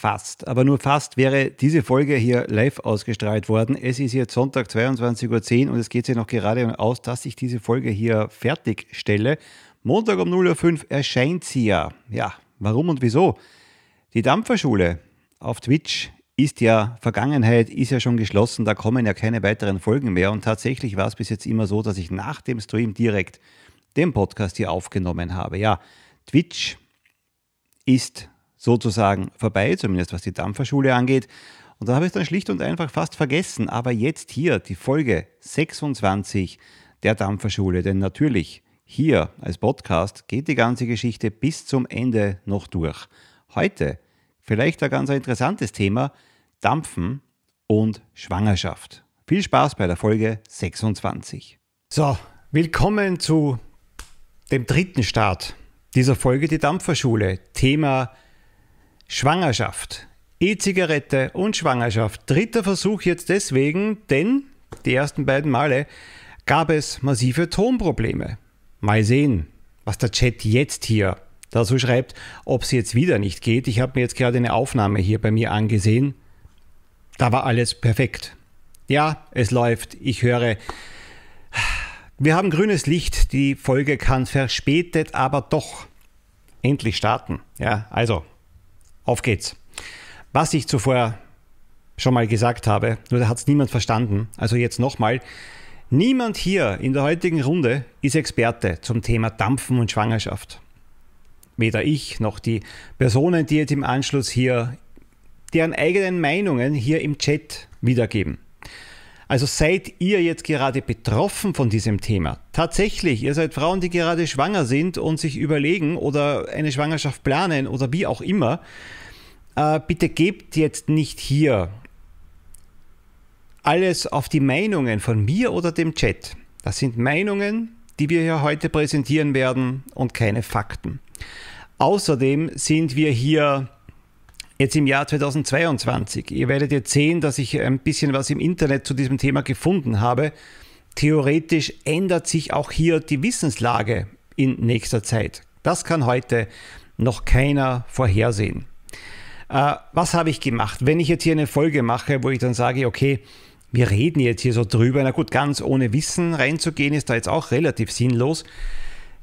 fast, aber nur fast wäre diese Folge hier live ausgestrahlt worden. Es ist jetzt Sonntag 22.10 Uhr und es geht sich noch gerade aus, dass ich diese Folge hier fertigstelle. Montag um 0.05 Uhr erscheint sie ja. Ja, warum und wieso? Die Dampferschule auf Twitch ist ja Vergangenheit, ist ja schon geschlossen, da kommen ja keine weiteren Folgen mehr. Und tatsächlich war es bis jetzt immer so, dass ich nach dem Stream direkt den Podcast hier aufgenommen habe. Ja, Twitch ist sozusagen vorbei, zumindest was die Dampferschule angeht. Und da habe ich es dann schlicht und einfach fast vergessen. Aber jetzt hier die Folge 26 der Dampferschule, denn natürlich hier als Podcast geht die ganze Geschichte bis zum Ende noch durch. Heute vielleicht ein ganz interessantes Thema, Dampfen und Schwangerschaft. Viel Spaß bei der Folge 26. So, willkommen zu dem dritten Start dieser Folge, die Dampferschule. Thema Schwangerschaft. E-Zigarette und Schwangerschaft. Dritter Versuch jetzt deswegen, denn die ersten beiden Male gab es massive Tonprobleme. Mal sehen, was der Chat jetzt hier dazu schreibt, ob es jetzt wieder nicht geht. Ich habe mir jetzt gerade eine Aufnahme hier bei mir angesehen. Da war alles perfekt. Ja, es läuft. Ich höre. Wir haben grünes Licht. Die Folge kann verspätet, aber doch endlich starten. Ja, also auf geht's. Was ich zuvor schon mal gesagt habe, nur da hat es niemand verstanden. Also jetzt nochmal. Niemand hier in der heutigen Runde ist Experte zum Thema Dampfen und Schwangerschaft. Weder ich noch die Personen, die jetzt im Anschluss hier deren eigenen Meinungen hier im Chat wiedergeben. Also seid ihr jetzt gerade betroffen von diesem Thema? Tatsächlich, ihr seid Frauen, die gerade schwanger sind und sich überlegen oder eine Schwangerschaft planen oder wie auch immer. Äh, bitte gebt jetzt nicht hier alles auf die Meinungen von mir oder dem Chat. Das sind Meinungen, die wir hier heute präsentieren werden und keine Fakten. Außerdem sind wir hier jetzt im Jahr 2022. Ihr werdet jetzt sehen, dass ich ein bisschen was im Internet zu diesem Thema gefunden habe. Theoretisch ändert sich auch hier die Wissenslage in nächster Zeit. Das kann heute noch keiner vorhersehen. Äh, was habe ich gemacht? Wenn ich jetzt hier eine Folge mache, wo ich dann sage, okay, wir reden jetzt hier so drüber, na gut, ganz ohne Wissen reinzugehen, ist da jetzt auch relativ sinnlos.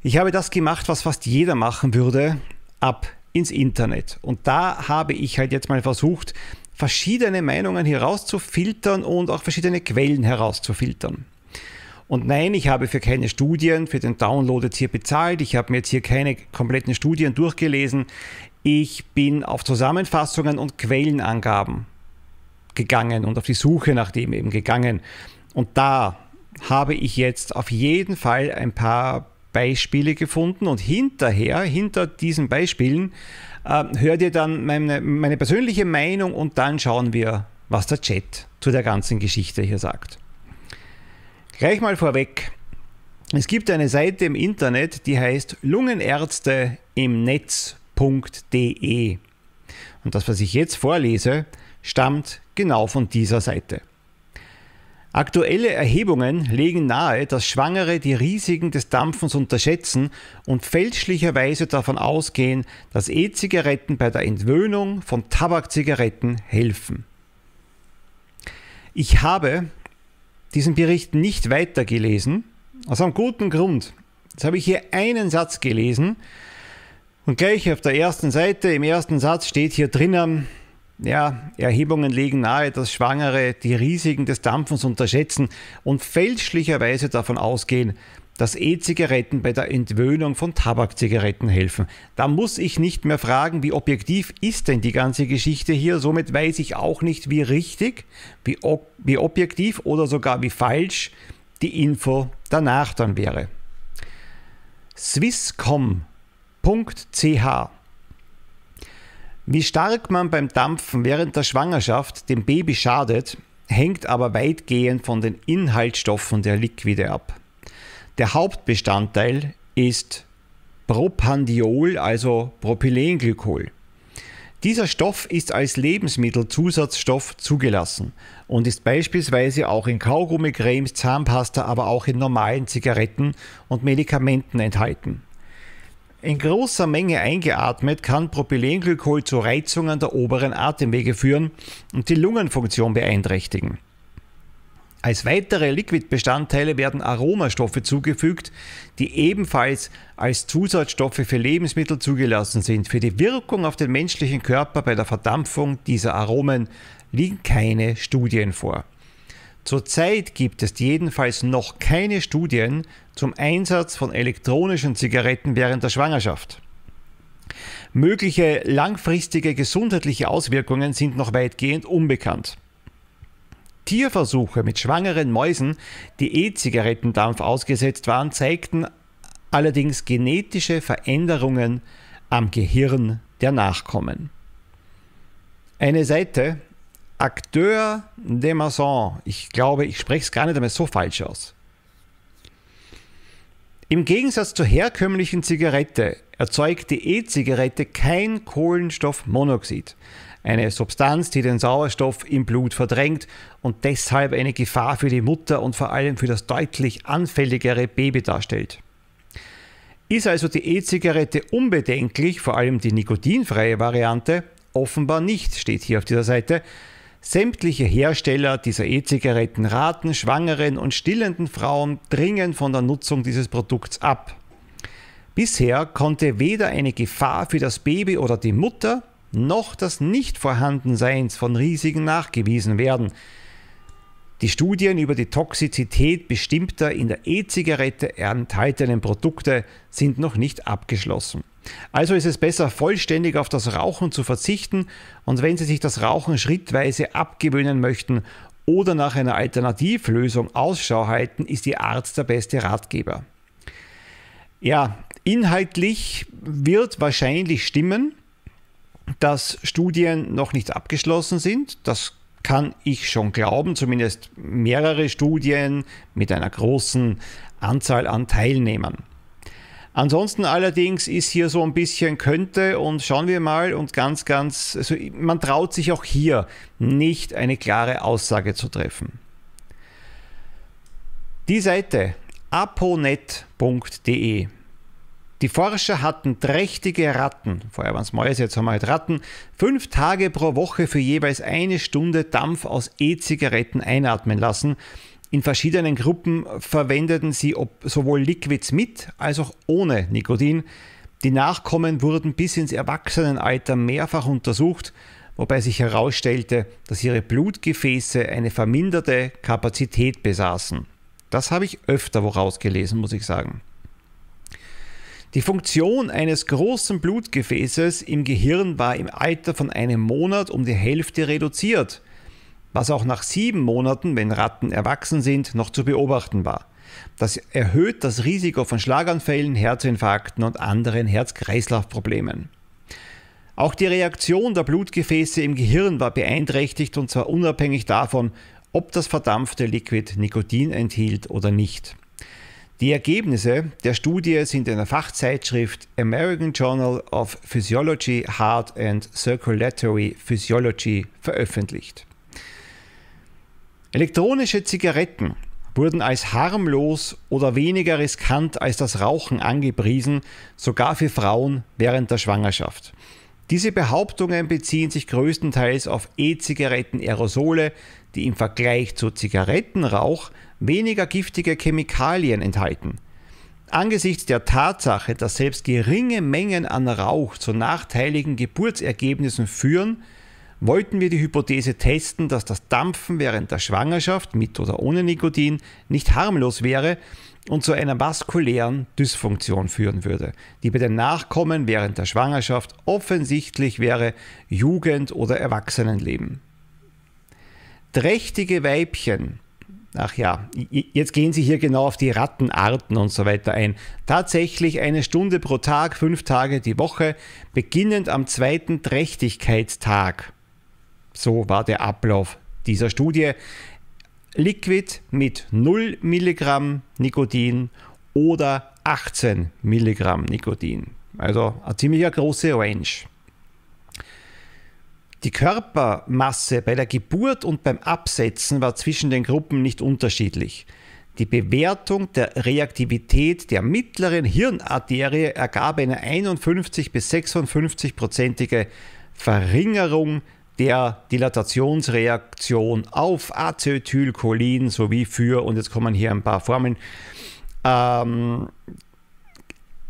Ich habe das gemacht, was fast jeder machen würde, ab ins Internet. Und da habe ich halt jetzt mal versucht, verschiedene Meinungen herauszufiltern und auch verschiedene Quellen herauszufiltern. Und nein, ich habe für keine Studien, für den Download jetzt hier bezahlt. Ich habe mir jetzt hier keine kompletten Studien durchgelesen. Ich bin auf Zusammenfassungen und Quellenangaben gegangen und auf die Suche nach dem eben gegangen. Und da habe ich jetzt auf jeden Fall ein paar Beispiele gefunden und hinterher, hinter diesen Beispielen, äh, hört ihr dann meine, meine persönliche Meinung und dann schauen wir, was der Chat zu der ganzen Geschichte hier sagt. Gleich mal vorweg. Es gibt eine Seite im Internet, die heißt Lungenärzte im Netz www.ftf.de. Und das, was ich jetzt vorlese, stammt genau von dieser Seite. Aktuelle Erhebungen legen nahe, dass Schwangere die Risiken des Dampfens unterschätzen und fälschlicherweise davon ausgehen, dass E-Zigaretten bei der Entwöhnung von Tabakzigaretten helfen. Ich habe diesen Bericht nicht weitergelesen, aus einem guten Grund. Jetzt habe ich hier einen Satz gelesen, und gleich auf der ersten Seite, im ersten Satz steht hier drinnen, ja, Erhebungen legen nahe, dass Schwangere die Risiken des Dampfens unterschätzen und fälschlicherweise davon ausgehen, dass E-Zigaretten bei der Entwöhnung von Tabakzigaretten helfen. Da muss ich nicht mehr fragen, wie objektiv ist denn die ganze Geschichte hier. Somit weiß ich auch nicht, wie richtig, wie, ob, wie objektiv oder sogar wie falsch die Info danach dann wäre. Swisscom Ch. Wie stark man beim Dampfen während der Schwangerschaft dem Baby schadet, hängt aber weitgehend von den Inhaltsstoffen der Liquide ab. Der Hauptbestandteil ist Propandiol, also Propylenglykol. Dieser Stoff ist als Lebensmittelzusatzstoff zugelassen und ist beispielsweise auch in Kaugummicremes, Zahnpasta, aber auch in normalen Zigaretten und Medikamenten enthalten. In großer Menge eingeatmet kann Propylenglykol zu Reizungen der oberen Atemwege führen und die Lungenfunktion beeinträchtigen. Als weitere Liquidbestandteile werden Aromastoffe zugefügt, die ebenfalls als Zusatzstoffe für Lebensmittel zugelassen sind. Für die Wirkung auf den menschlichen Körper bei der Verdampfung dieser Aromen liegen keine Studien vor. Zurzeit gibt es jedenfalls noch keine Studien zum Einsatz von elektronischen Zigaretten während der Schwangerschaft. Mögliche langfristige gesundheitliche Auswirkungen sind noch weitgehend unbekannt. Tierversuche mit schwangeren Mäusen, die E-Zigarettendampf ausgesetzt waren, zeigten allerdings genetische Veränderungen am Gehirn der Nachkommen. Eine Seite, Acteur de Maison. Ich glaube, ich spreche es gar nicht einmal so falsch aus. Im Gegensatz zur herkömmlichen Zigarette erzeugt die E-Zigarette kein Kohlenstoffmonoxid, eine Substanz, die den Sauerstoff im Blut verdrängt und deshalb eine Gefahr für die Mutter und vor allem für das deutlich anfälligere Baby darstellt. Ist also die E-Zigarette unbedenklich, vor allem die nikotinfreie Variante? Offenbar nicht, steht hier auf dieser Seite, Sämtliche Hersteller dieser E-Zigaretten raten schwangeren und stillenden Frauen dringend von der Nutzung dieses Produkts ab. Bisher konnte weder eine Gefahr für das Baby oder die Mutter noch das Nichtvorhandenseins von Risiken nachgewiesen werden. Die Studien über die Toxizität bestimmter in der E-Zigarette enthaltenen Produkte sind noch nicht abgeschlossen. Also ist es besser, vollständig auf das Rauchen zu verzichten und wenn Sie sich das Rauchen schrittweise abgewöhnen möchten oder nach einer Alternativlösung Ausschau halten, ist Ihr Arzt der beste Ratgeber. Ja, inhaltlich wird wahrscheinlich stimmen, dass Studien noch nicht abgeschlossen sind. Das kann ich schon glauben, zumindest mehrere Studien mit einer großen Anzahl an Teilnehmern. Ansonsten allerdings ist hier so ein bisschen könnte und schauen wir mal und ganz, ganz, also man traut sich auch hier nicht eine klare Aussage zu treffen. Die Seite aponet.de. Die Forscher hatten trächtige Ratten, vorher waren es Mäuse, jetzt haben wir halt Ratten, fünf Tage pro Woche für jeweils eine Stunde Dampf aus E-Zigaretten einatmen lassen in verschiedenen Gruppen verwendeten sie sowohl Liquids mit als auch ohne Nikotin. Die Nachkommen wurden bis ins Erwachsenenalter mehrfach untersucht, wobei sich herausstellte, dass ihre Blutgefäße eine verminderte Kapazität besaßen. Das habe ich öfter woraus gelesen, muss ich sagen. Die Funktion eines großen Blutgefäßes im Gehirn war im Alter von einem Monat um die Hälfte reduziert was auch nach sieben Monaten, wenn Ratten erwachsen sind, noch zu beobachten war. Das erhöht das Risiko von Schlaganfällen, Herzinfarkten und anderen Herz-Kreislauf-Problemen. Auch die Reaktion der Blutgefäße im Gehirn war beeinträchtigt und zwar unabhängig davon, ob das verdampfte Liquid Nikotin enthielt oder nicht. Die Ergebnisse der Studie sind in der Fachzeitschrift American Journal of Physiology, Heart and Circulatory Physiology veröffentlicht. Elektronische Zigaretten wurden als harmlos oder weniger riskant als das Rauchen angepriesen, sogar für Frauen während der Schwangerschaft. Diese Behauptungen beziehen sich größtenteils auf E-Zigaretten-Aerosole, die im Vergleich zu Zigarettenrauch weniger giftige Chemikalien enthalten. Angesichts der Tatsache, dass selbst geringe Mengen an Rauch zu nachteiligen Geburtsergebnissen führen, wollten wir die Hypothese testen, dass das Dampfen während der Schwangerschaft mit oder ohne Nikotin nicht harmlos wäre und zu einer vaskulären Dysfunktion führen würde, die bei den Nachkommen während der Schwangerschaft offensichtlich wäre Jugend- oder Erwachsenenleben. Trächtige Weibchen, ach ja, jetzt gehen Sie hier genau auf die Rattenarten und so weiter ein. Tatsächlich eine Stunde pro Tag, fünf Tage die Woche, beginnend am zweiten Trächtigkeitstag so war der Ablauf dieser Studie. Liquid mit 0 Milligramm Nikotin oder 18 Milligramm Nikotin. Also eine ziemlich große Range. Die Körpermasse bei der Geburt und beim Absetzen war zwischen den Gruppen nicht unterschiedlich. Die Bewertung der Reaktivität der mittleren Hirnarterie ergab eine 51 bis 56-prozentige Verringerung der Dilatationsreaktion auf Acetylcholin sowie für, und jetzt kommen hier ein paar Formeln, ähm,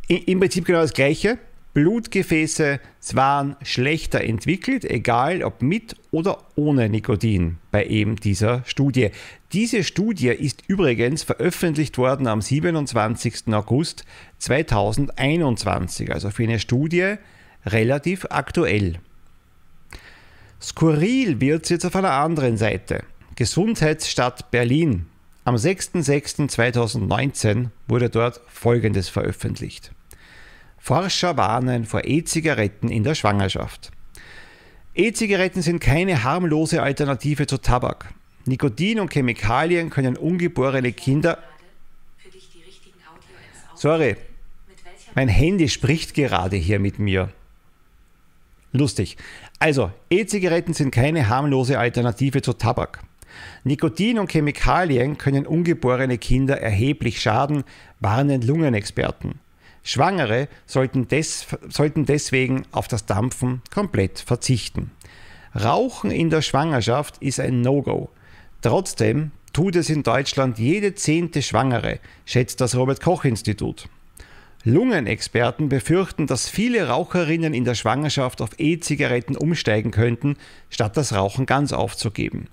im Prinzip genau das Gleiche. Blutgefäße waren schlechter entwickelt, egal ob mit oder ohne Nikotin bei eben dieser Studie. Diese Studie ist übrigens veröffentlicht worden am 27. August 2021, also für eine Studie relativ aktuell. Skurril wird es jetzt auf einer anderen Seite. Gesundheitsstadt Berlin. Am 06.06.2019 wurde dort Folgendes veröffentlicht. Forscher warnen vor E-Zigaretten in der Schwangerschaft. E-Zigaretten sind keine harmlose Alternative zu Tabak. Nikotin und Chemikalien können ungeborene Kinder. Sorry, mein Handy spricht gerade hier mit mir. Lustig. Also, E-Zigaretten sind keine harmlose Alternative zu Tabak. Nikotin und Chemikalien können ungeborene Kinder erheblich schaden, warnen Lungenexperten. Schwangere sollten, des, sollten deswegen auf das Dampfen komplett verzichten. Rauchen in der Schwangerschaft ist ein No-Go. Trotzdem tut es in Deutschland jede zehnte Schwangere, schätzt das Robert Koch Institut. Lungenexperten befürchten, dass viele Raucherinnen in der Schwangerschaft auf E-Zigaretten umsteigen könnten, statt das Rauchen ganz aufzugeben.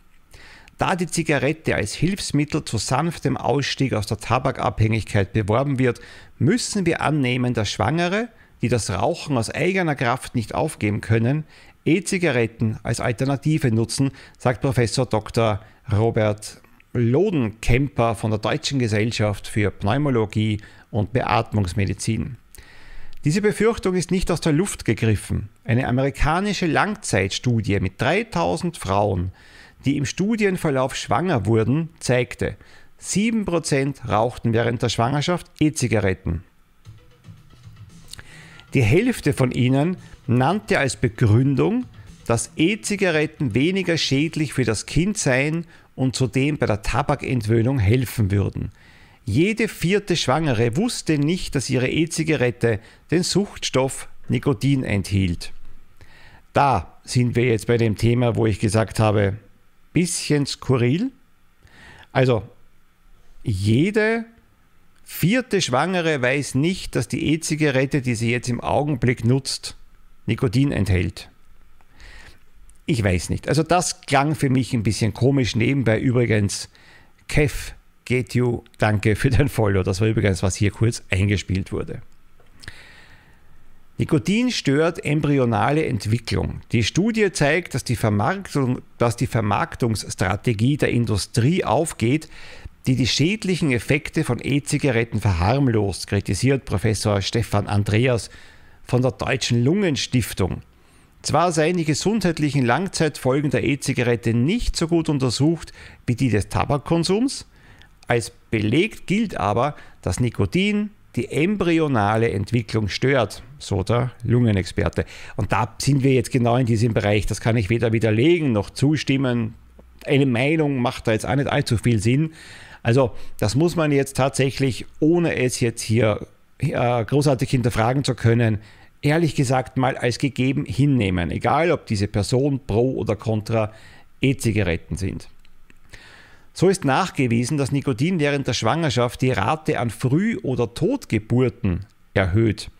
Da die Zigarette als Hilfsmittel zu sanftem Ausstieg aus der Tabakabhängigkeit beworben wird, müssen wir annehmen, dass Schwangere, die das Rauchen aus eigener Kraft nicht aufgeben können, E-Zigaretten als Alternative nutzen, sagt Professor Dr. Robert Lodenkemper von der Deutschen Gesellschaft für Pneumologie und Beatmungsmedizin. Diese Befürchtung ist nicht aus der Luft gegriffen. Eine amerikanische Langzeitstudie mit 3000 Frauen, die im Studienverlauf schwanger wurden, zeigte, 7% rauchten während der Schwangerschaft E-Zigaretten. Die Hälfte von ihnen nannte als Begründung, dass E-Zigaretten weniger schädlich für das Kind seien und zudem bei der Tabakentwöhnung helfen würden. Jede vierte Schwangere wusste nicht, dass ihre E-Zigarette den Suchtstoff Nikotin enthielt. Da sind wir jetzt bei dem Thema, wo ich gesagt habe, bisschen skurril. Also, jede vierte Schwangere weiß nicht, dass die E-Zigarette, die sie jetzt im Augenblick nutzt, Nikotin enthält. Ich weiß nicht. Also das klang für mich ein bisschen komisch. Nebenbei übrigens Kev Get You, danke für dein Follow. Das war übrigens, was hier kurz eingespielt wurde. Nikotin stört embryonale Entwicklung. Die Studie zeigt, dass die, Vermarktung, dass die Vermarktungsstrategie der Industrie aufgeht, die die schädlichen Effekte von E-Zigaretten verharmlost, kritisiert Professor Stefan Andreas von der Deutschen Lungenstiftung. Zwar seien die gesundheitlichen Langzeitfolgen der E-Zigarette nicht so gut untersucht wie die des Tabakkonsums, als belegt gilt aber, dass Nikotin die embryonale Entwicklung stört, so der Lungenexperte. Und da sind wir jetzt genau in diesem Bereich. Das kann ich weder widerlegen noch zustimmen. Eine Meinung macht da jetzt auch nicht allzu viel Sinn. Also das muss man jetzt tatsächlich, ohne es jetzt hier äh, großartig hinterfragen zu können, ehrlich gesagt mal als gegeben hinnehmen. Egal, ob diese Person pro oder contra E-Zigaretten sind. So ist nachgewiesen, dass Nikotin während der Schwangerschaft die Rate an Früh- oder Totgeburten erhöht.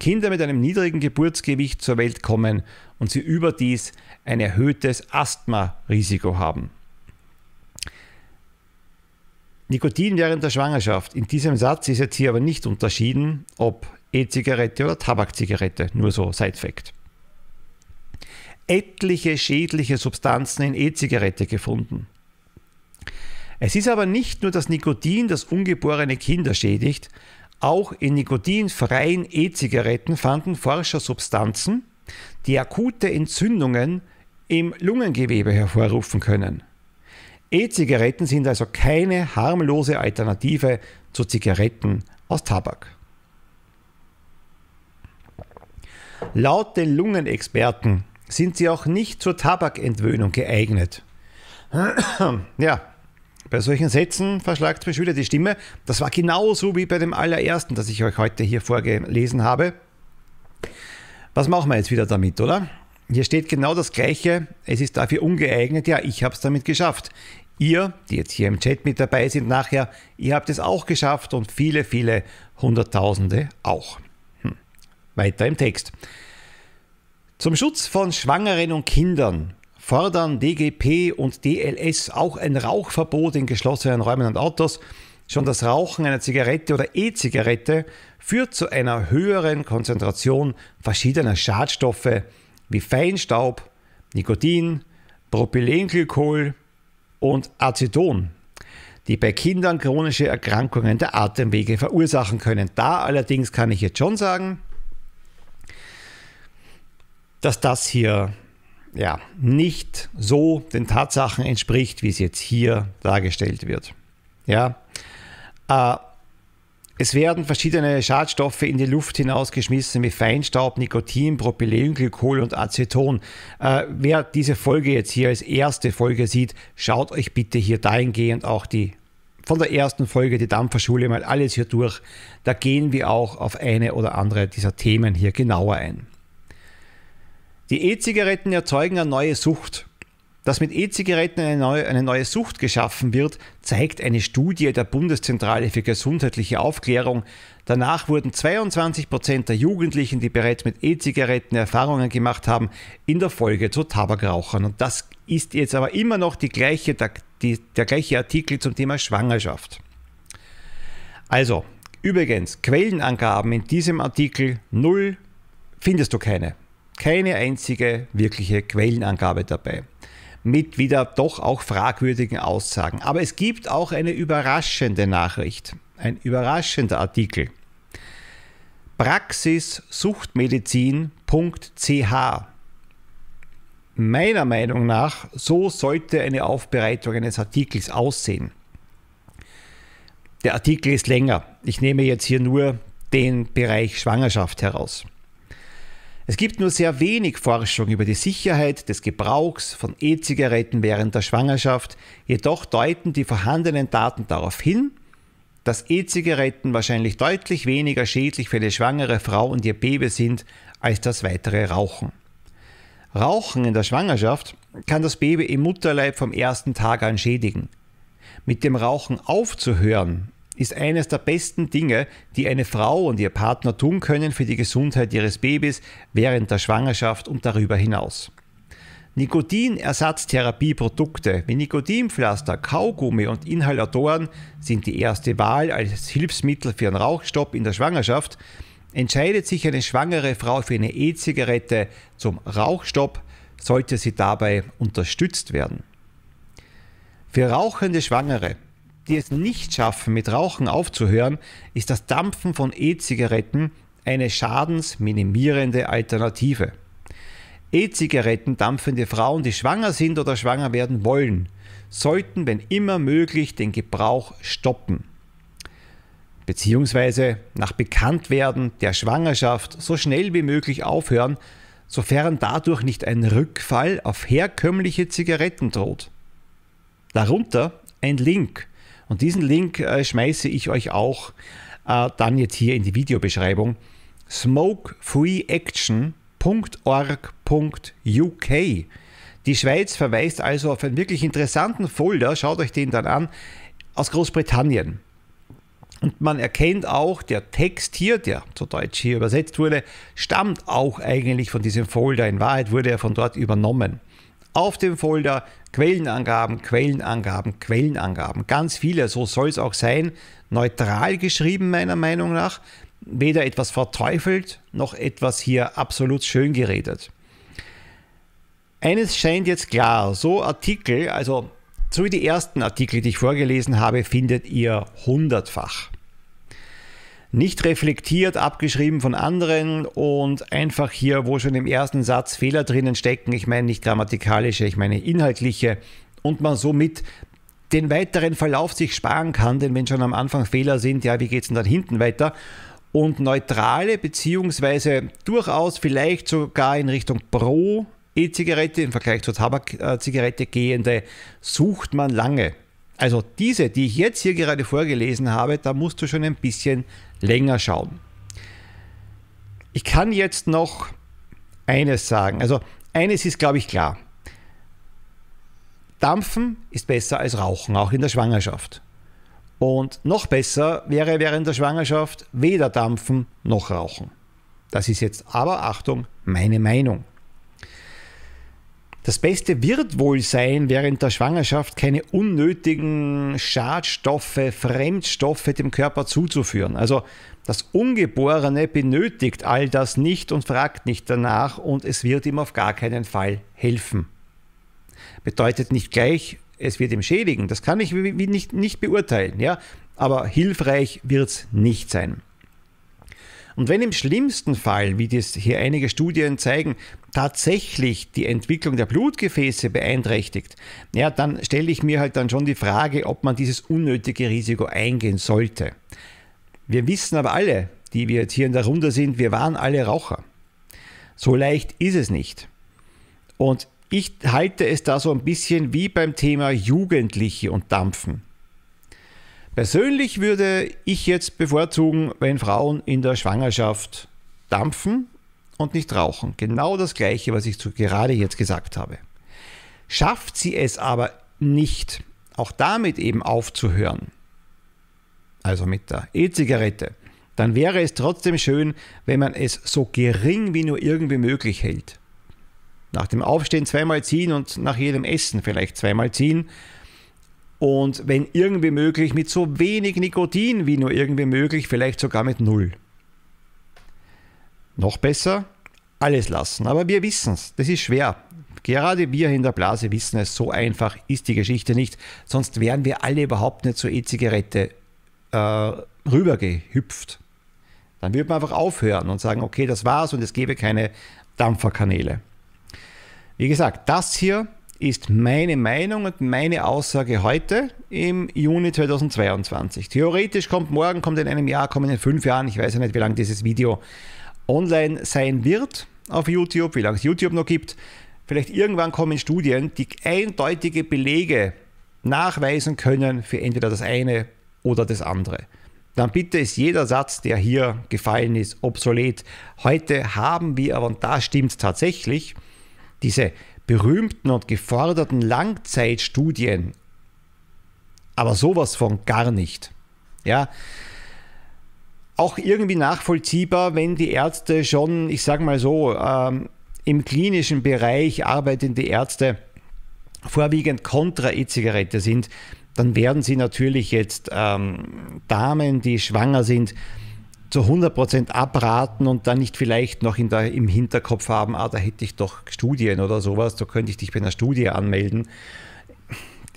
Kinder mit einem niedrigen Geburtsgewicht zur Welt kommen und sie überdies ein erhöhtes Asthma-Risiko haben. Nikotin während der Schwangerschaft. In diesem Satz ist jetzt hier aber nicht unterschieden, ob E-Zigarette oder Tabakzigarette, nur so Side-Fact. Etliche schädliche Substanzen in E-Zigarette gefunden. Es ist aber nicht nur das Nikotin, das ungeborene Kinder schädigt, auch in nikotinfreien E-Zigaretten fanden Forscher Substanzen, die akute Entzündungen im Lungengewebe hervorrufen können. E-Zigaretten sind also keine harmlose Alternative zu Zigaretten aus Tabak. Laut den Lungenexperten sind sie auch nicht zur Tabakentwöhnung geeignet. ja, Bei solchen Sätzen verschlagt mir wieder die Stimme. Das war genauso wie bei dem allerersten, das ich euch heute hier vorgelesen habe. Was machen wir jetzt wieder damit, oder? Hier steht genau das Gleiche. Es ist dafür ungeeignet. Ja, ich habe es damit geschafft. Ihr, die jetzt hier im Chat mit dabei sind nachher, ihr habt es auch geschafft und viele, viele Hunderttausende auch. Weiter im Text. Zum Schutz von Schwangeren und Kindern fordern DGP und DLS auch ein Rauchverbot in geschlossenen Räumen und Autos. Schon das Rauchen einer Zigarette oder E-Zigarette führt zu einer höheren Konzentration verschiedener Schadstoffe wie Feinstaub, Nikotin, Propylenglykol und Aceton, die bei Kindern chronische Erkrankungen der Atemwege verursachen können. Da allerdings kann ich jetzt schon sagen, dass das hier ja, nicht so den Tatsachen entspricht, wie es jetzt hier dargestellt wird. Ja, äh, es werden verschiedene Schadstoffe in die Luft hinausgeschmissen wie Feinstaub, Nikotin, Propylenglykol und Aceton. Äh, wer diese Folge jetzt hier als erste Folge sieht, schaut euch bitte hier dahingehend auch die von der ersten Folge, die Dampferschule, mal alles hier durch. Da gehen wir auch auf eine oder andere dieser Themen hier genauer ein. Die E-Zigaretten erzeugen eine neue Sucht. Dass mit E-Zigaretten eine neue, eine neue Sucht geschaffen wird, zeigt eine Studie der Bundeszentrale für gesundheitliche Aufklärung. Danach wurden 22 Prozent der Jugendlichen, die bereits mit E-Zigaretten Erfahrungen gemacht haben, in der Folge zu Tabakrauchern. Und das ist jetzt aber immer noch die gleiche, der, die, der gleiche Artikel zum Thema Schwangerschaft. Also, übrigens, Quellenangaben in diesem Artikel null findest du keine keine einzige wirkliche Quellenangabe dabei. Mit wieder doch auch fragwürdigen Aussagen. Aber es gibt auch eine überraschende Nachricht, ein überraschender Artikel. Praxissuchtmedizin.ch Meiner Meinung nach, so sollte eine Aufbereitung eines Artikels aussehen. Der Artikel ist länger. Ich nehme jetzt hier nur den Bereich Schwangerschaft heraus. Es gibt nur sehr wenig Forschung über die Sicherheit des Gebrauchs von E-Zigaretten während der Schwangerschaft, jedoch deuten die vorhandenen Daten darauf hin, dass E-Zigaretten wahrscheinlich deutlich weniger schädlich für eine schwangere Frau und ihr Baby sind als das weitere Rauchen. Rauchen in der Schwangerschaft kann das Baby im Mutterleib vom ersten Tag an schädigen. Mit dem Rauchen aufzuhören ist eines der besten Dinge, die eine Frau und ihr Partner tun können für die Gesundheit ihres Babys während der Schwangerschaft und darüber hinaus. Nikotinersatztherapieprodukte wie Nikotinpflaster, Kaugummi und Inhalatoren sind die erste Wahl als Hilfsmittel für einen Rauchstopp in der Schwangerschaft. Entscheidet sich eine schwangere Frau für eine E-Zigarette zum Rauchstopp, sollte sie dabei unterstützt werden. Für rauchende Schwangere die es nicht schaffen, mit Rauchen aufzuhören, ist das Dampfen von E-Zigaretten eine schadensminimierende Alternative. E-Zigaretten dampfende Frauen, die schwanger sind oder schwanger werden wollen, sollten, wenn immer möglich, den Gebrauch stoppen. Beziehungsweise nach Bekanntwerden der Schwangerschaft so schnell wie möglich aufhören, sofern dadurch nicht ein Rückfall auf herkömmliche Zigaretten droht. Darunter ein Link und diesen Link äh, schmeiße ich euch auch äh, dann jetzt hier in die Videobeschreibung. smokefreeaction.org.uk. Die Schweiz verweist also auf einen wirklich interessanten Folder, schaut euch den dann an, aus Großbritannien. Und man erkennt auch, der Text hier, der zu Deutsch hier übersetzt wurde, stammt auch eigentlich von diesem Folder. In Wahrheit wurde er von dort übernommen. Auf dem Folder Quellenangaben, Quellenangaben, Quellenangaben. Ganz viele, so soll es auch sein. Neutral geschrieben, meiner Meinung nach. Weder etwas verteufelt, noch etwas hier absolut schön geredet. Eines scheint jetzt klar, so Artikel, also so wie die ersten Artikel, die ich vorgelesen habe, findet ihr hundertfach nicht reflektiert, abgeschrieben von anderen und einfach hier, wo schon im ersten Satz Fehler drinnen stecken, ich meine nicht grammatikalische, ich meine inhaltliche und man somit den weiteren Verlauf sich sparen kann, denn wenn schon am Anfang Fehler sind, ja, wie geht es denn dann hinten weiter? Und neutrale beziehungsweise durchaus vielleicht sogar in Richtung Pro E-Zigarette im Vergleich zur Tabakzigarette gehende sucht man lange. Also diese, die ich jetzt hier gerade vorgelesen habe, da musst du schon ein bisschen länger schauen. Ich kann jetzt noch eines sagen. Also eines ist, glaube ich, klar. Dampfen ist besser als Rauchen, auch in der Schwangerschaft. Und noch besser wäre während der Schwangerschaft weder dampfen noch rauchen. Das ist jetzt aber, Achtung, meine Meinung. Das Beste wird wohl sein, während der Schwangerschaft keine unnötigen Schadstoffe, Fremdstoffe dem Körper zuzuführen. Also das Ungeborene benötigt all das nicht und fragt nicht danach und es wird ihm auf gar keinen Fall helfen. Bedeutet nicht gleich, es wird ihm schädigen. Das kann ich nicht, beurteilen, ja. Aber hilfreich wird es nicht sein. Und wenn im schlimmsten Fall, wie das hier einige Studien zeigen, tatsächlich die Entwicklung der Blutgefäße beeinträchtigt, ja, dann stelle ich mir halt dann schon die Frage, ob man dieses unnötige Risiko eingehen sollte. Wir wissen aber alle, die wir jetzt hier in der Runde sind, wir waren alle Raucher. So leicht ist es nicht. Und ich halte es da so ein bisschen wie beim Thema Jugendliche und Dampfen. Persönlich würde ich jetzt bevorzugen, wenn Frauen in der Schwangerschaft dampfen und nicht rauchen. Genau das Gleiche, was ich gerade jetzt gesagt habe. Schafft sie es aber nicht, auch damit eben aufzuhören, also mit der E-Zigarette, dann wäre es trotzdem schön, wenn man es so gering wie nur irgendwie möglich hält. Nach dem Aufstehen zweimal ziehen und nach jedem Essen vielleicht zweimal ziehen. Und wenn irgendwie möglich, mit so wenig Nikotin wie nur irgendwie möglich, vielleicht sogar mit null. Noch besser, alles lassen. Aber wir wissen es, das ist schwer. Gerade wir in der Blase wissen es, so einfach ist die Geschichte nicht. Sonst wären wir alle überhaupt nicht zur E-Zigarette äh, rübergehüpft. Dann würde man einfach aufhören und sagen, okay, das war's und es gäbe keine Dampferkanäle. Wie gesagt, das hier ist meine Meinung und meine Aussage heute im Juni 2022. Theoretisch kommt morgen, kommt in einem Jahr, kommen in fünf Jahren, ich weiß ja nicht, wie lange dieses Video online sein wird auf YouTube, wie lange es YouTube noch gibt. Vielleicht irgendwann kommen Studien, die eindeutige Belege nachweisen können für entweder das eine oder das andere. Dann bitte ist jeder Satz, der hier gefallen ist, obsolet. Heute haben wir, aber und da stimmt tatsächlich, diese berühmten und geforderten Langzeitstudien, aber sowas von gar nicht. Ja, auch irgendwie nachvollziehbar, wenn die Ärzte schon, ich sage mal so, ähm, im klinischen Bereich arbeitende Ärzte vorwiegend kontra E-Zigarette sind, dann werden sie natürlich jetzt ähm, Damen, die schwanger sind, zu 100% abraten und dann nicht vielleicht noch in der, im Hinterkopf haben, ah, da hätte ich doch Studien oder sowas, da könnte ich dich bei einer Studie anmelden.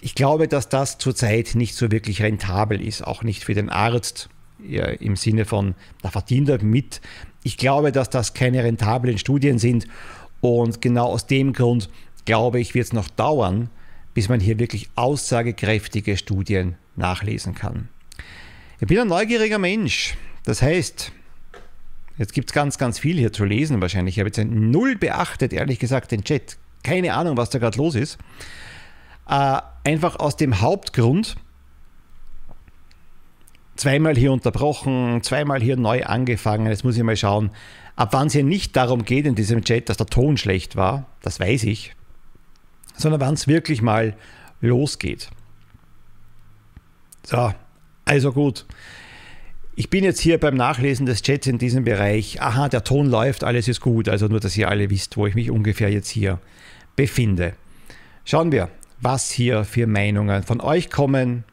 Ich glaube, dass das zurzeit nicht so wirklich rentabel ist, auch nicht für den Arzt ja, im Sinne von, da verdient er mit. Ich glaube, dass das keine rentablen Studien sind und genau aus dem Grund glaube ich, wird es noch dauern, bis man hier wirklich aussagekräftige Studien nachlesen kann. Ich bin ein neugieriger Mensch. Das heißt, jetzt gibt es ganz, ganz viel hier zu lesen wahrscheinlich. Ich habe jetzt null beachtet, ehrlich gesagt, den Chat. Keine Ahnung, was da gerade los ist. Äh, einfach aus dem Hauptgrund, zweimal hier unterbrochen, zweimal hier neu angefangen. Jetzt muss ich mal schauen, ab wann es hier nicht darum geht in diesem Chat, dass der Ton schlecht war. Das weiß ich. Sondern wann es wirklich mal losgeht. So, also gut. Ich bin jetzt hier beim Nachlesen des Chats in diesem Bereich. Aha, der Ton läuft, alles ist gut. Also nur, dass ihr alle wisst, wo ich mich ungefähr jetzt hier befinde. Schauen wir, was hier für Meinungen von euch kommen.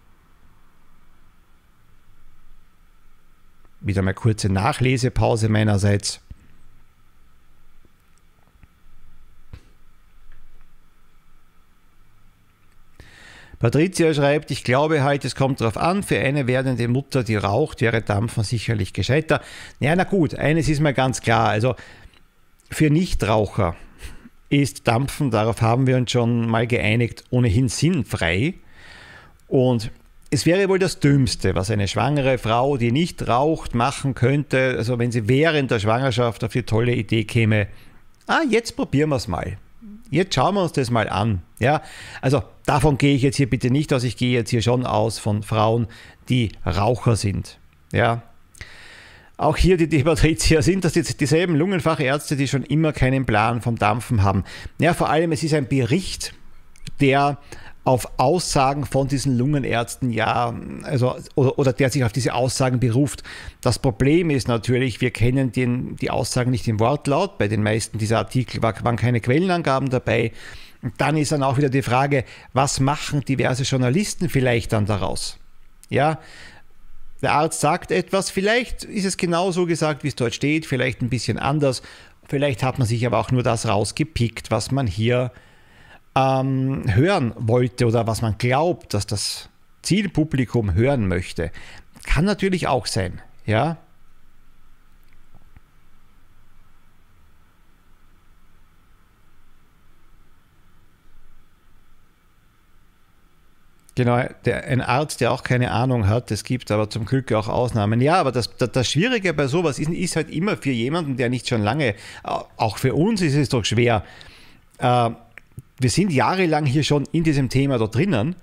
Wieder mal kurze Nachlesepause meinerseits. Patricia schreibt, ich glaube halt, es kommt darauf an, für eine werdende Mutter, die raucht, wäre Dampfen sicherlich gescheiter. Ja, na gut, eines ist mal ganz klar, also für Nichtraucher ist Dampfen, darauf haben wir uns schon mal geeinigt, ohnehin sinnfrei. Und es wäre wohl das Dümmste, was eine schwangere Frau, die nicht raucht, machen könnte, also wenn sie während der Schwangerschaft auf die tolle Idee käme, ah, jetzt probieren wir es mal Jetzt schauen wir uns das mal an. Ja, also davon gehe ich jetzt hier bitte nicht aus. Ich gehe jetzt hier schon aus von Frauen, die Raucher sind. Ja, auch hier die, die Patrizier sind das jetzt dieselben Lungenfachärzte, die schon immer keinen Plan vom Dampfen haben. Ja, vor allem, es ist ein Bericht, der auf Aussagen von diesen Lungenärzten, ja, also, oder, oder, der sich auf diese Aussagen beruft. Das Problem ist natürlich, wir kennen den, die Aussagen nicht im Wortlaut. Bei den meisten dieser Artikel waren keine Quellenangaben dabei. Und dann ist dann auch wieder die Frage, was machen diverse Journalisten vielleicht dann daraus? Ja, der Arzt sagt etwas, vielleicht ist es genau so gesagt, wie es dort steht, vielleicht ein bisschen anders. Vielleicht hat man sich aber auch nur das rausgepickt, was man hier ähm, hören wollte oder was man glaubt, dass das Zielpublikum hören möchte. Kann natürlich auch sein, ja. Genau, der, ein Arzt, der auch keine Ahnung hat, es gibt aber zum Glück auch Ausnahmen. Ja, aber das, das, das Schwierige bei sowas ist, ist, halt immer für jemanden, der nicht schon lange, auch für uns ist es doch schwer. Äh, wir sind jahrelang hier schon in diesem Thema da drinnen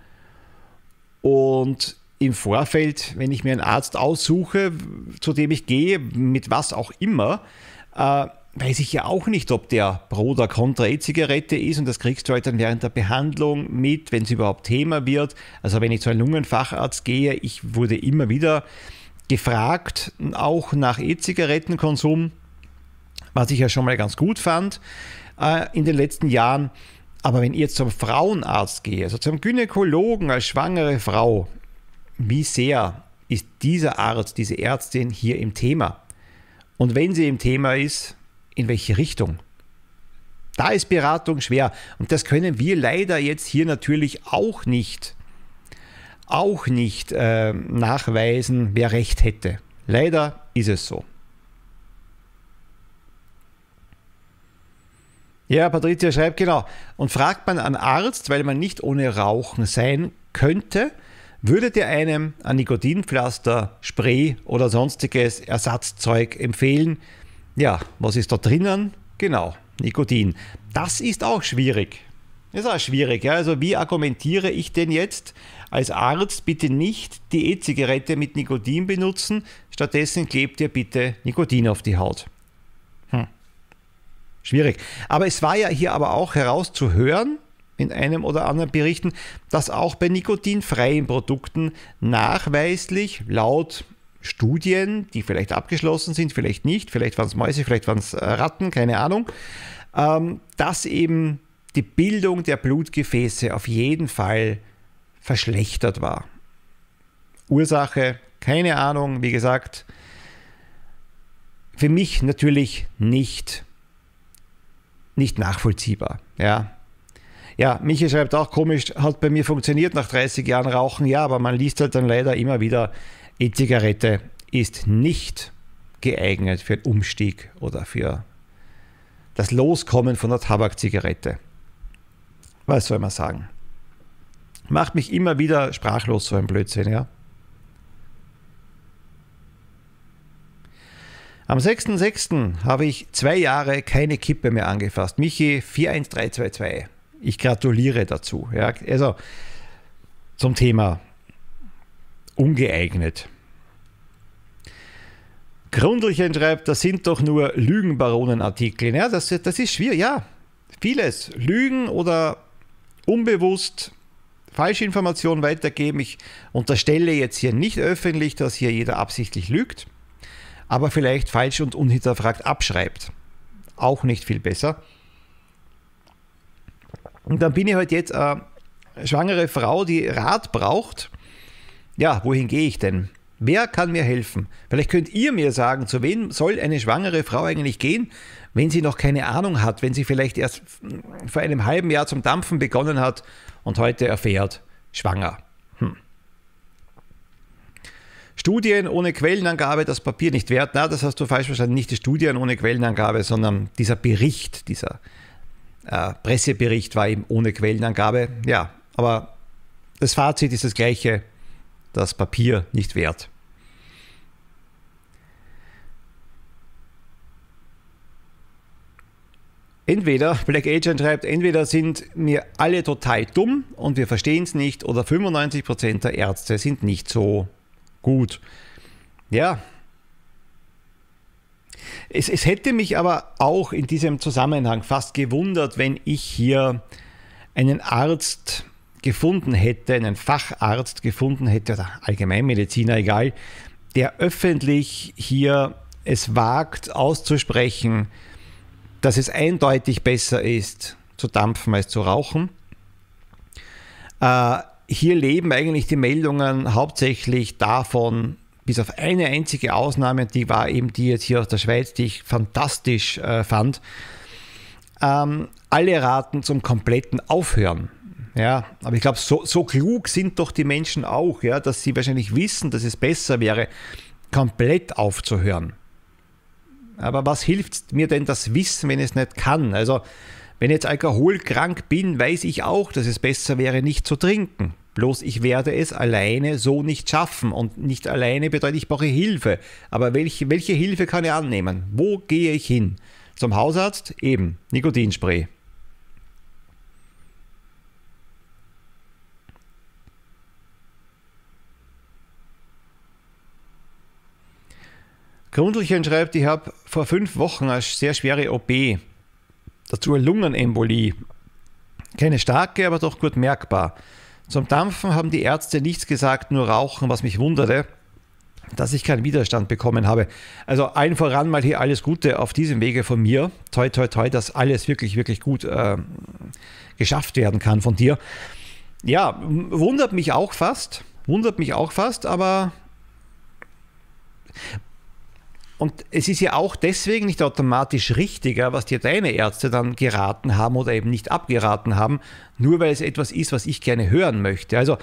und im Vorfeld, wenn ich mir einen Arzt aussuche, zu dem ich gehe, mit was auch immer, äh, weiß ich ja auch nicht, ob der pro oder contra E-Zigarette ist und das kriegst du halt dann während der Behandlung mit, wenn es überhaupt Thema wird. Also wenn ich zu einem Lungenfacharzt gehe, ich wurde immer wieder gefragt, auch nach E-Zigarettenkonsum, was ich ja schon mal ganz gut fand äh, in den letzten Jahren. Aber wenn jetzt zum Frauenarzt gehe, also zum Gynäkologen als schwangere Frau, wie sehr ist dieser Arzt, diese Ärztin hier im Thema? Und wenn sie im Thema ist, in welche Richtung. Da ist Beratung schwer und das können wir leider jetzt hier natürlich auch nicht, auch nicht äh, nachweisen, wer recht hätte. Leider ist es so. Ja, Patricia schreibt genau. Und fragt man einen Arzt, weil man nicht ohne Rauchen sein könnte, würde der einem ein Nikotinpflaster, Spray oder sonstiges Ersatzzeug empfehlen, ja, was ist da drinnen? Genau, Nikotin. Das ist auch schwierig. Ist auch schwierig. Ja? Also wie argumentiere ich denn jetzt als Arzt bitte nicht die E-Zigarette mit Nikotin benutzen, stattdessen klebt ihr bitte Nikotin auf die Haut. Schwierig. Aber es war ja hier aber auch herauszuhören, in einem oder anderen Berichten, dass auch bei nikotinfreien Produkten nachweislich laut Studien, die vielleicht abgeschlossen sind, vielleicht nicht, vielleicht waren es Mäuse, vielleicht waren es äh, Ratten, keine Ahnung, ähm, dass eben die Bildung der Blutgefäße auf jeden Fall verschlechtert war. Ursache, keine Ahnung, wie gesagt, für mich natürlich nicht, nicht nachvollziehbar. Ja. Ja, Michi schreibt auch komisch, hat bei mir funktioniert nach 30 Jahren Rauchen, ja, aber man liest halt dann leider immer wieder E-Zigarette ist nicht geeignet für einen Umstieg oder für das Loskommen von der Tabakzigarette. Was soll man sagen? Macht mich immer wieder sprachlos, so ein Blödsinn, ja. Am 6.6. habe ich zwei Jahre keine Kippe mehr angefasst. Michi 41322. Ich gratuliere dazu. Ja. Also zum Thema ungeeignet. Grundlchen schreibt, das sind doch nur Lügenbaronenartikel. Ja, das, das ist schwierig. Ja, vieles. Lügen oder unbewusst falsche Informationen weitergeben. Ich unterstelle jetzt hier nicht öffentlich, dass hier jeder absichtlich lügt, aber vielleicht falsch und unhinterfragt abschreibt. Auch nicht viel besser. Und dann bin ich halt jetzt eine schwangere Frau, die Rat braucht ja, wohin gehe ich denn? Wer kann mir helfen? Vielleicht könnt ihr mir sagen, zu wem soll eine schwangere Frau eigentlich gehen, wenn sie noch keine Ahnung hat, wenn sie vielleicht erst vor einem halben Jahr zum Dampfen begonnen hat und heute erfährt, schwanger. Studien ohne Quellenangabe, das Papier nicht wert. Na, das hast du falsch verstanden. Nicht die Studien ohne Quellenangabe, sondern dieser Bericht, dieser äh, Pressebericht war eben ohne Quellenangabe. Ja, aber das Fazit ist das gleiche das Papier nicht wert. entweder, Black Agent schreibt, entweder sind wir alle total dumm und wir verstehen es nicht oder 95% der Ärzte sind nicht so gut. Ja. Es, es hätte mich aber auch in diesem Zusammenhang fast gewundert, wenn ich hier einen Arzt gefunden hätte, einen Facharzt gefunden hätte oder Allgemeinmediziner, egal, der öffentlich hier es wagt auszusprechen, dass es eindeutig besser ist, zu dampfen als zu rauchen. Äh, hier leben eigentlich die Meldungen hauptsächlich davon, bis auf eine einzige Ausnahme, die war eben die jetzt hier aus der Schweiz, die ich fantastisch äh, fand. Ähm, alle raten zum kompletten Aufhören. Ja, aber ich glaube, so, so klug sind doch die Menschen auch, ja, dass sie wahrscheinlich wissen, dass es besser wäre, komplett aufzuhören. Aber was hilft mir denn das Wissen, wenn es nicht kann? Also, wenn ich jetzt alkoholkrank bin, weiß ich auch, dass es besser wäre, nicht zu trinken. Bloß ich werde es alleine so nicht schaffen. Und nicht alleine bedeutet, ich brauche Hilfe. Aber welche, welche Hilfe kann ich annehmen? Wo gehe ich hin? Zum Hausarzt? Eben, Nikotinspray. Grundlchen schreibt, ich habe vor fünf Wochen eine sehr schwere OP, dazu eine Lungenembolie. Keine starke, aber doch gut merkbar. Zum Dampfen haben die Ärzte nichts gesagt, nur Rauchen, was mich wunderte, dass ich keinen Widerstand bekommen habe. Also allen voran mal hier alles Gute auf diesem Wege von mir. Toi, toi, toi, dass alles wirklich, wirklich gut äh, geschafft werden kann von dir. Ja, wundert mich auch fast. Wundert mich auch fast, aber und es ist ja auch deswegen nicht automatisch richtiger, was dir deine Ärzte dann geraten haben oder eben nicht abgeraten haben, nur weil es etwas ist, was ich gerne hören möchte. Also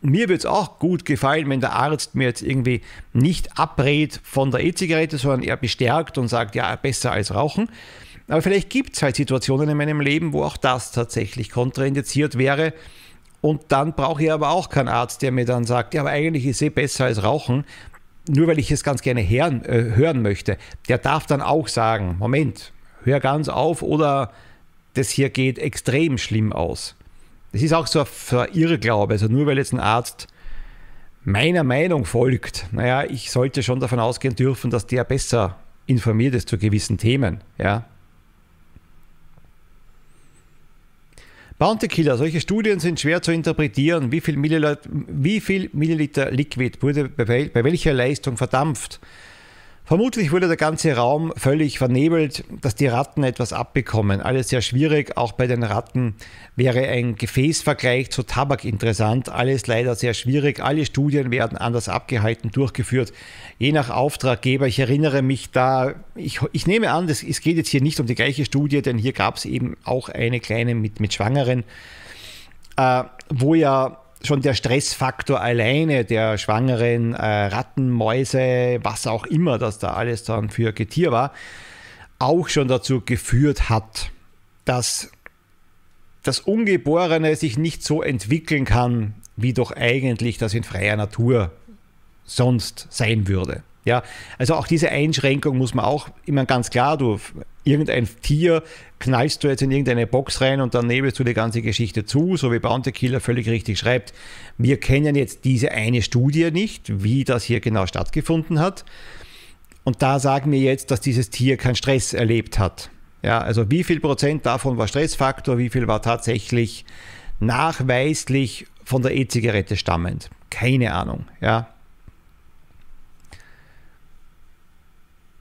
mir würde es auch gut gefallen, wenn der Arzt mir jetzt irgendwie nicht abrät von der E-Zigarette, sondern er bestärkt und sagt, ja, besser als Rauchen. Aber vielleicht gibt es halt Situationen in meinem Leben, wo auch das tatsächlich kontraindiziert wäre. Und dann brauche ich aber auch keinen Arzt, der mir dann sagt, ja, aber eigentlich ist es eh besser als Rauchen, nur weil ich es ganz gerne hören, äh, hören möchte, der darf dann auch sagen, Moment, hör ganz auf oder das hier geht extrem schlimm aus. Das ist auch so ein Irrglaube. Also nur weil jetzt ein Arzt meiner Meinung folgt, naja, ich sollte schon davon ausgehen dürfen, dass der besser informiert ist zu gewissen Themen. Ja. Bounty Killer, solche Studien sind schwer zu interpretieren. Wie viel Milliliter, wie viel Milliliter Liquid wurde bei, bei welcher Leistung verdampft? Vermutlich wurde der ganze Raum völlig vernebelt, dass die Ratten etwas abbekommen. Alles sehr schwierig. Auch bei den Ratten wäre ein Gefäßvergleich zu Tabak interessant. Alles leider sehr schwierig. Alle Studien werden anders abgehalten, durchgeführt, je nach Auftraggeber. Ich erinnere mich da, ich, ich nehme an, das, es geht jetzt hier nicht um die gleiche Studie, denn hier gab es eben auch eine kleine mit, mit Schwangeren, äh, wo ja schon der Stressfaktor alleine der schwangeren äh, Ratten, Mäuse, was auch immer das da alles dann für Getier war, auch schon dazu geführt hat, dass das Ungeborene sich nicht so entwickeln kann, wie doch eigentlich das in freier Natur sonst sein würde. Ja, also auch diese Einschränkung muss man auch immer ganz klar, du irgendein Tier knallst du jetzt in irgendeine Box rein und dann nebelst du die ganze Geschichte zu, so wie Bounty Killer völlig richtig schreibt. Wir kennen jetzt diese eine Studie nicht, wie das hier genau stattgefunden hat. Und da sagen wir jetzt, dass dieses Tier keinen Stress erlebt hat. Ja, also wie viel Prozent davon war Stressfaktor, wie viel war tatsächlich nachweislich von der E-Zigarette stammend? Keine Ahnung. Ja,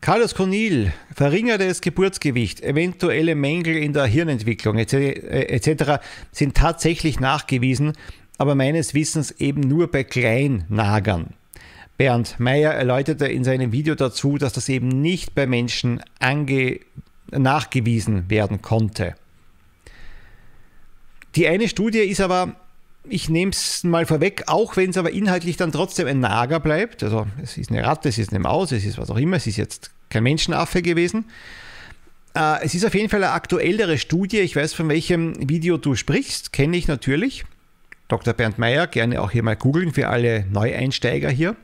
Carlos Conil, verringertes Geburtsgewicht, eventuelle Mängel in der Hirnentwicklung etc. Äh, sind tatsächlich nachgewiesen, aber meines Wissens eben nur bei Kleinnagern. Bernd Meyer erläuterte in seinem Video dazu, dass das eben nicht bei Menschen nachgewiesen werden konnte. Die eine Studie ist aber ich nehme es mal vorweg, auch wenn es aber inhaltlich dann trotzdem ein Nager bleibt. Also es ist eine Ratte, es ist eine Maus, es ist was auch immer, es ist jetzt kein Menschenaffe gewesen. Äh, es ist auf jeden Fall eine aktuellere Studie. Ich weiß, von welchem Video du sprichst, kenne ich natürlich. Dr. Bernd Meyer, gerne auch hier mal googeln für alle Neueinsteiger hier.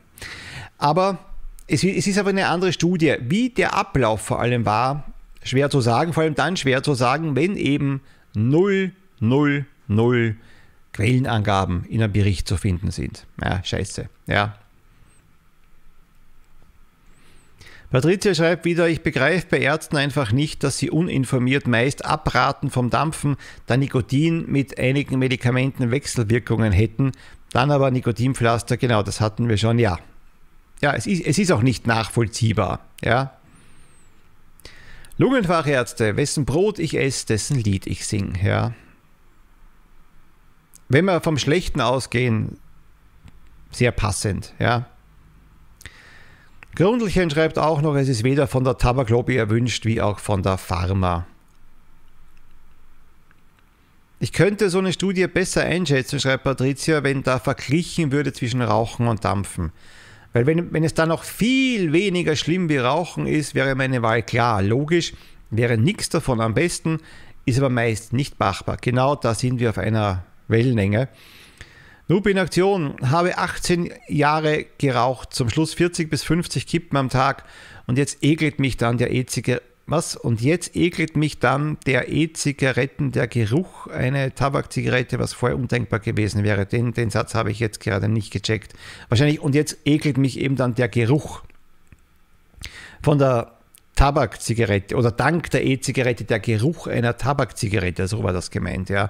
Aber es, es ist aber eine andere Studie. Wie der Ablauf vor allem war, schwer zu sagen, vor allem dann schwer zu sagen, wenn eben 0, 0, 0 Quellenangaben in einem Bericht zu finden sind. Ja, scheiße. Ja. Patricia schreibt wieder, ich begreife bei Ärzten einfach nicht, dass sie uninformiert meist abraten vom Dampfen, da Nikotin mit einigen Medikamenten Wechselwirkungen hätten, dann aber Nikotinpflaster, genau, das hatten wir schon, ja. Ja, es ist, es ist auch nicht nachvollziehbar, ja. Lungenfachärzte, wessen Brot ich esse, dessen Lied ich sing, ja. Wenn wir vom Schlechten ausgehen, sehr passend, ja. Grundlchen schreibt auch noch, es ist weder von der Tabaklobby erwünscht wie auch von der Pharma. Ich könnte so eine Studie besser einschätzen, schreibt Patricia, wenn da verglichen würde zwischen Rauchen und Dampfen. Weil wenn, wenn es da noch viel weniger schlimm wie Rauchen ist, wäre meine Wahl klar. Logisch wäre nichts davon am besten, ist aber meist nicht machbar. Genau da sind wir auf einer Wellenlänge. Noob in Aktion, habe 18 Jahre geraucht, zum Schluss 40 bis 50 Kippen am Tag und jetzt ekelt mich dann der E-Zigarette. Was? Und jetzt ekelt mich dann der E-Zigaretten, der Geruch, eine Tabakzigarette, was vorher undenkbar gewesen wäre. Den, den Satz habe ich jetzt gerade nicht gecheckt. Wahrscheinlich, und jetzt ekelt mich eben dann der Geruch von der Tabakzigarette oder dank der E-Zigarette der Geruch einer Tabakzigarette, so war das gemeint, ja.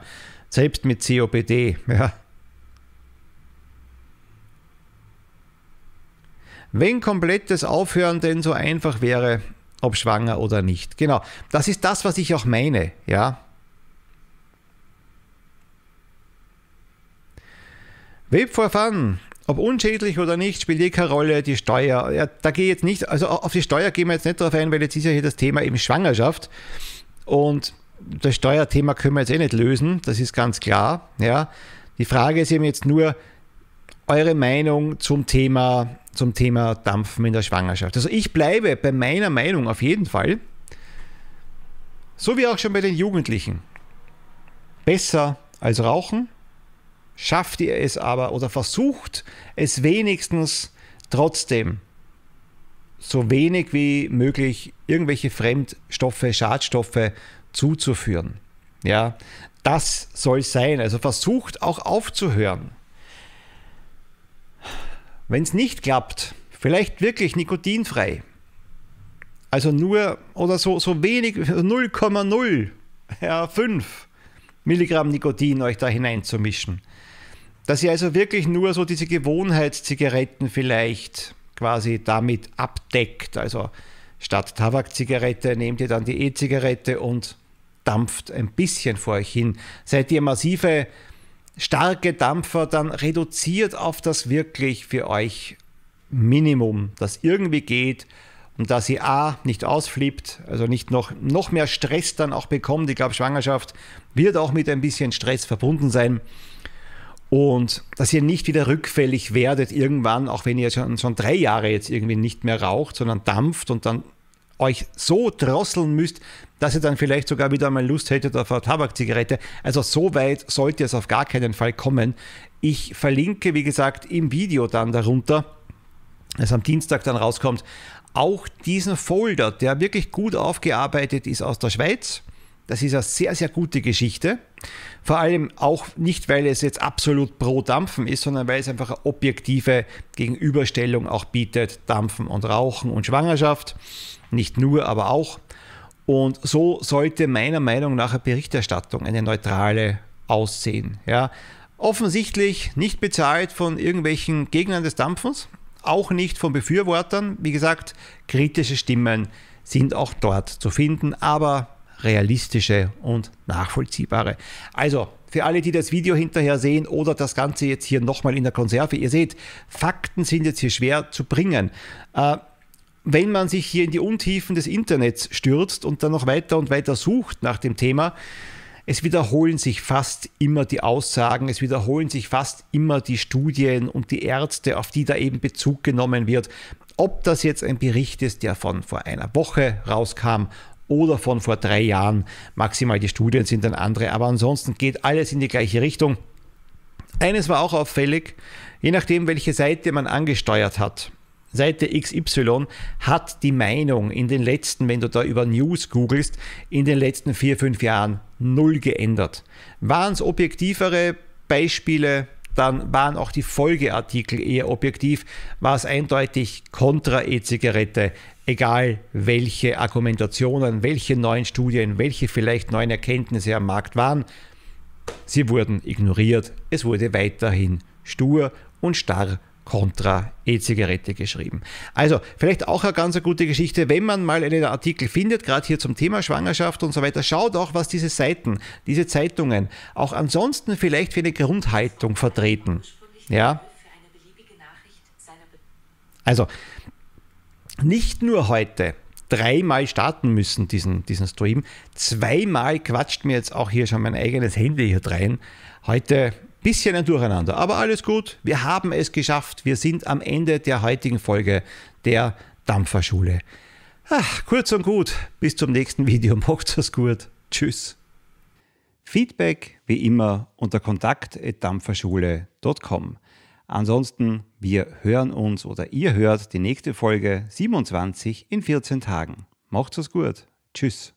Selbst mit COPD, ja. Wenn komplettes Aufhören denn so einfach wäre, ob schwanger oder nicht. Genau, das ist das, was ich auch meine, ja. Web for Fun, ob unschädlich oder nicht, spielt eh keine Rolle. Die Steuer, ja, da gehe ich jetzt nicht, also auf die Steuer gehen wir jetzt nicht drauf ein, weil jetzt ist ja hier das Thema eben Schwangerschaft. Und das Steuerthema können wir jetzt eh nicht lösen, das ist ganz klar. Ja. Die Frage ist eben jetzt nur eure Meinung zum Thema zum Thema Dampfen in der Schwangerschaft. Also ich bleibe bei meiner Meinung auf jeden Fall, so wie auch schon bei den Jugendlichen. Besser als Rauchen, schafft ihr es aber oder versucht es wenigstens trotzdem so wenig wie möglich irgendwelche Fremdstoffe, Schadstoffe zuzuführen. Ja, das soll sein. Also versucht auch aufzuhören. Wenn es nicht klappt, vielleicht wirklich nikotinfrei. Also nur oder so, so wenig, 0,0, ja, 5 Milligramm Nikotin euch da hineinzumischen. Dass ihr also wirklich nur so diese Gewohnheitszigaretten vielleicht quasi damit abdeckt. Also statt Tabakzigarette nehmt ihr dann die E-Zigarette und dampft ein bisschen vor euch hin. Seid ihr massive starke Dampfer, dann reduziert auf das wirklich für euch Minimum, das irgendwie geht und dass ihr A nicht ausflippt, also nicht noch, noch mehr Stress dann auch bekommt. Ich glaube, Schwangerschaft wird auch mit ein bisschen Stress verbunden sein. Und dass ihr nicht wieder rückfällig werdet irgendwann, auch wenn ihr schon, schon drei Jahre jetzt irgendwie nicht mehr raucht, sondern dampft und dann euch so drosseln müsst, dass ihr dann vielleicht sogar wieder mal Lust hättet auf eine Tabakzigarette. Also so weit sollte es auf gar keinen Fall kommen. Ich verlinke, wie gesagt, im Video dann darunter, das am Dienstag dann rauskommt, auch diesen Folder, der wirklich gut aufgearbeitet ist aus der Schweiz. Das ist eine sehr, sehr gute Geschichte. Vor allem auch nicht, weil es jetzt absolut pro Dampfen ist, sondern weil es einfach eine objektive Gegenüberstellung auch bietet. Dampfen und Rauchen und Schwangerschaft. Nicht nur, aber auch. Und so sollte meiner Meinung nach eine Berichterstattung, eine neutrale aussehen. Ja. Offensichtlich nicht bezahlt von irgendwelchen Gegnern des Dampfens, auch nicht von Befürwortern. Wie gesagt, kritische Stimmen sind auch dort zu finden, aber realistische und nachvollziehbare. Also, für alle, die das Video hinterher sehen oder das Ganze jetzt hier nochmal in der Konserve, ihr seht, Fakten sind jetzt hier schwer zu bringen. Äh, wenn man sich hier in die Untiefen des Internets stürzt und dann noch weiter und weiter sucht nach dem Thema, es wiederholen sich fast immer die Aussagen, es wiederholen sich fast immer die Studien und die Ärzte, auf die da eben Bezug genommen wird. Ob das jetzt ein Bericht ist, der von vor einer Woche rauskam oder von vor drei Jahren, maximal die Studien sind dann andere, aber ansonsten geht alles in die gleiche Richtung. Eines war auch auffällig, je nachdem, welche Seite man angesteuert hat, Seite XY hat die Meinung in den letzten, wenn du da über News googelst, in den letzten vier, fünf Jahren null geändert. Waren es objektivere Beispiele? Dann waren auch die Folgeartikel eher objektiv, war es eindeutig kontra E-Zigarette, egal welche Argumentationen, welche neuen Studien, welche vielleicht neuen Erkenntnisse am Markt waren. Sie wurden ignoriert, es wurde weiterhin stur und starr kontra E-Zigarette geschrieben. Also vielleicht auch eine ganz gute Geschichte, wenn man mal einen Artikel findet, gerade hier zum Thema Schwangerschaft und so weiter, schaut auch, was diese Seiten, diese Zeitungen auch ansonsten vielleicht für eine Grundhaltung vertreten. Ja? Also nicht nur heute dreimal starten müssen, diesen, diesen Stream. Zweimal quatscht mir jetzt auch hier schon mein eigenes Handy hier rein. Heute Bisschen ein Durcheinander, aber alles gut. Wir haben es geschafft. Wir sind am Ende der heutigen Folge der Dampferschule. Ach, kurz und gut. Bis zum nächsten Video. Macht's es gut. Tschüss. Feedback wie immer unter kontakt.dampferschule.com. Ansonsten, wir hören uns oder ihr hört die nächste Folge 27 in 14 Tagen. Macht's gut. Tschüss.